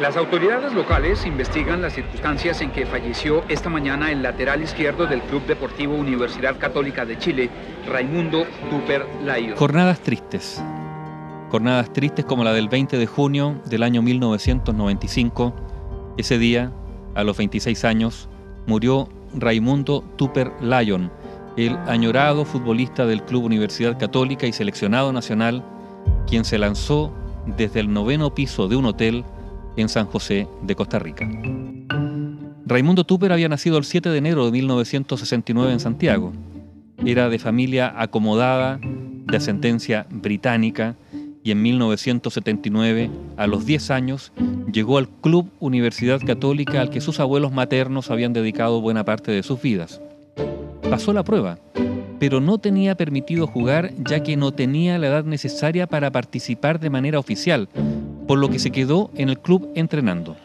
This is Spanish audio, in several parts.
Las autoridades locales investigan las circunstancias en que falleció esta mañana el lateral izquierdo del Club Deportivo Universidad Católica de Chile, Raimundo Tupper Layo. Jornadas tristes. Jornadas tristes como la del 20 de junio del año 1995. Ese día, a los 26 años, murió Raimundo Tupper Lyon, el añorado futbolista del Club Universidad Católica y seleccionado nacional, quien se lanzó desde el noveno piso de un hotel en San José de Costa Rica. Raimundo Tupper había nacido el 7 de enero de 1969 en Santiago. Era de familia acomodada, de ascendencia británica, y en 1979, a los 10 años, llegó al Club Universidad Católica al que sus abuelos maternos habían dedicado buena parte de sus vidas. Pasó la prueba, pero no tenía permitido jugar ya que no tenía la edad necesaria para participar de manera oficial, por lo que se quedó en el club entrenando.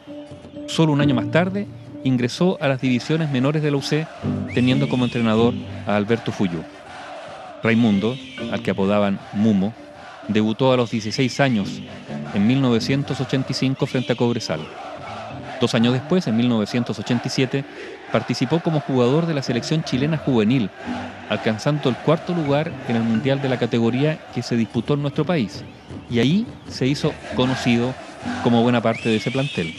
Solo un año más tarde ingresó a las divisiones menores de la UC, teniendo como entrenador a Alberto Fuyú. Raimundo, al que apodaban Mumo, debutó a los 16 años, en 1985 frente a Cobresal. Dos años después, en 1987, participó como jugador de la selección chilena juvenil, alcanzando el cuarto lugar en el Mundial de la categoría que se disputó en nuestro país. Y ahí se hizo conocido como buena parte de ese plantel.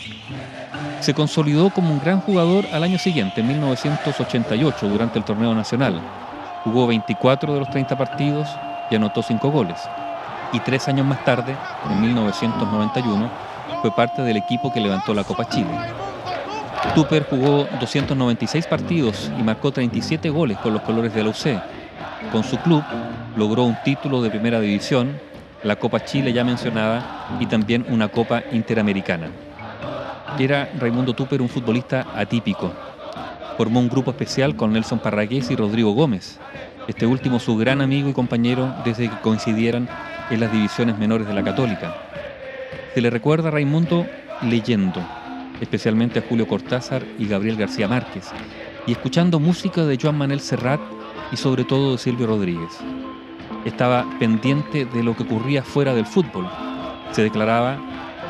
Se consolidó como un gran jugador al año siguiente, en 1988, durante el torneo nacional. Jugó 24 de los 30 partidos y anotó 5 goles. Y tres años más tarde, en 1991, fue parte del equipo que levantó la Copa Chile. Tupper jugó 296 partidos y marcó 37 goles con los colores de la UC. Con su club logró un título de primera división, la Copa Chile ya mencionada y también una Copa Interamericana. Era Raimundo Tupper un futbolista atípico. Formó un grupo especial con Nelson Parragués y Rodrigo Gómez, este último su gran amigo y compañero desde que coincidieran en las divisiones menores de la Católica. Se le recuerda a Raimundo leyendo, especialmente a Julio Cortázar y Gabriel García Márquez, y escuchando música de Joan Manuel Serrat y sobre todo de Silvio Rodríguez. Estaba pendiente de lo que ocurría fuera del fútbol. Se declaraba,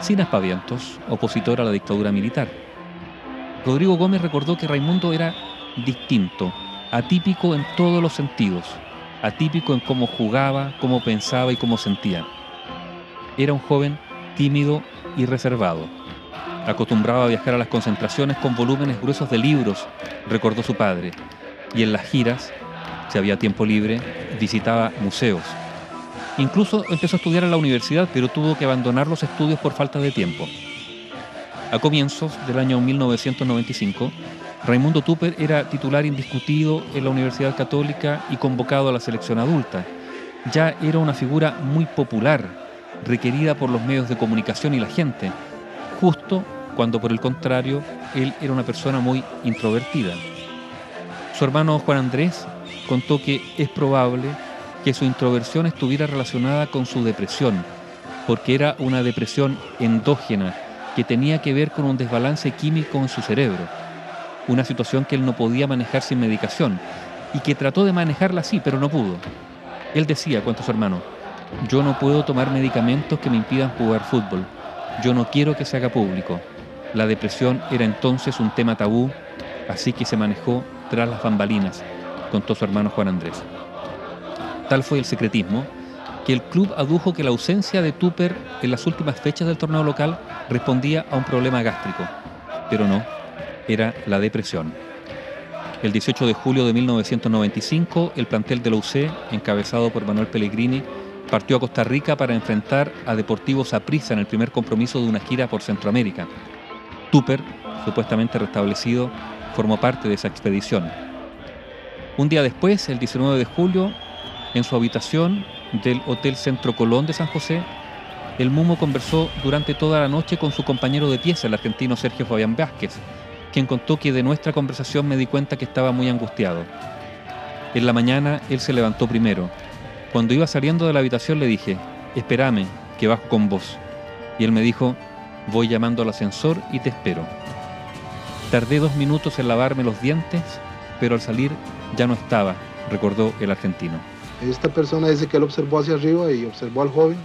sin aspavientos, opositor a la dictadura militar. Rodrigo Gómez recordó que Raimundo era distinto, atípico en todos los sentidos, atípico en cómo jugaba, cómo pensaba y cómo sentía. Era un joven tímido y reservado. Acostumbraba a viajar a las concentraciones con volúmenes gruesos de libros, recordó su padre, y en las giras, si había tiempo libre, visitaba museos. Incluso empezó a estudiar en la universidad, pero tuvo que abandonar los estudios por falta de tiempo. A comienzos del año 1995, Raimundo Tupper era titular indiscutido en la Universidad Católica y convocado a la selección adulta. Ya era una figura muy popular, requerida por los medios de comunicación y la gente, justo cuando por el contrario él era una persona muy introvertida. Su hermano Juan Andrés contó que es probable que su introversión estuviera relacionada con su depresión, porque era una depresión endógena que tenía que ver con un desbalance químico en su cerebro, una situación que él no podía manejar sin medicación y que trató de manejarla así, pero no pudo. Él decía, cuenta su hermano, yo no puedo tomar medicamentos que me impidan jugar fútbol, yo no quiero que se haga público. La depresión era entonces un tema tabú, así que se manejó tras las bambalinas, contó su hermano Juan Andrés. Tal fue el secretismo que el club adujo que la ausencia de Tupper en las últimas fechas del torneo local respondía a un problema gástrico, pero no, era la depresión. El 18 de julio de 1995, el plantel de la UC, encabezado por Manuel Pellegrini, partió a Costa Rica para enfrentar a Deportivo Saprissa en el primer compromiso de una gira por Centroamérica. Tupper, supuestamente restablecido, formó parte de esa expedición. Un día después, el 19 de julio, en su habitación del Hotel Centro Colón de San José, el Mumo conversó durante toda la noche con su compañero de pieza, el argentino Sergio Fabián Vázquez, quien contó que de nuestra conversación me di cuenta que estaba muy angustiado. En la mañana él se levantó primero. Cuando iba saliendo de la habitación le dije, espérame, que bajo con vos. Y él me dijo, voy llamando al ascensor y te espero. Tardé dos minutos en lavarme los dientes, pero al salir ya no estaba, recordó el argentino. Esta persona dice que él observó hacia arriba y observó al joven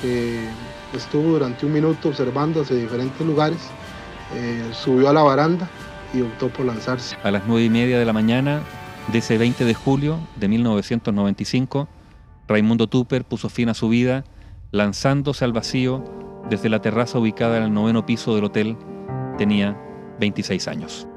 que estuvo durante un minuto observando hacia diferentes lugares, eh, subió a la baranda y optó por lanzarse. A las nueve y media de la mañana de ese 20 de julio de 1995, Raimundo Tupper puso fin a su vida lanzándose al vacío desde la terraza ubicada en el noveno piso del hotel. Tenía 26 años.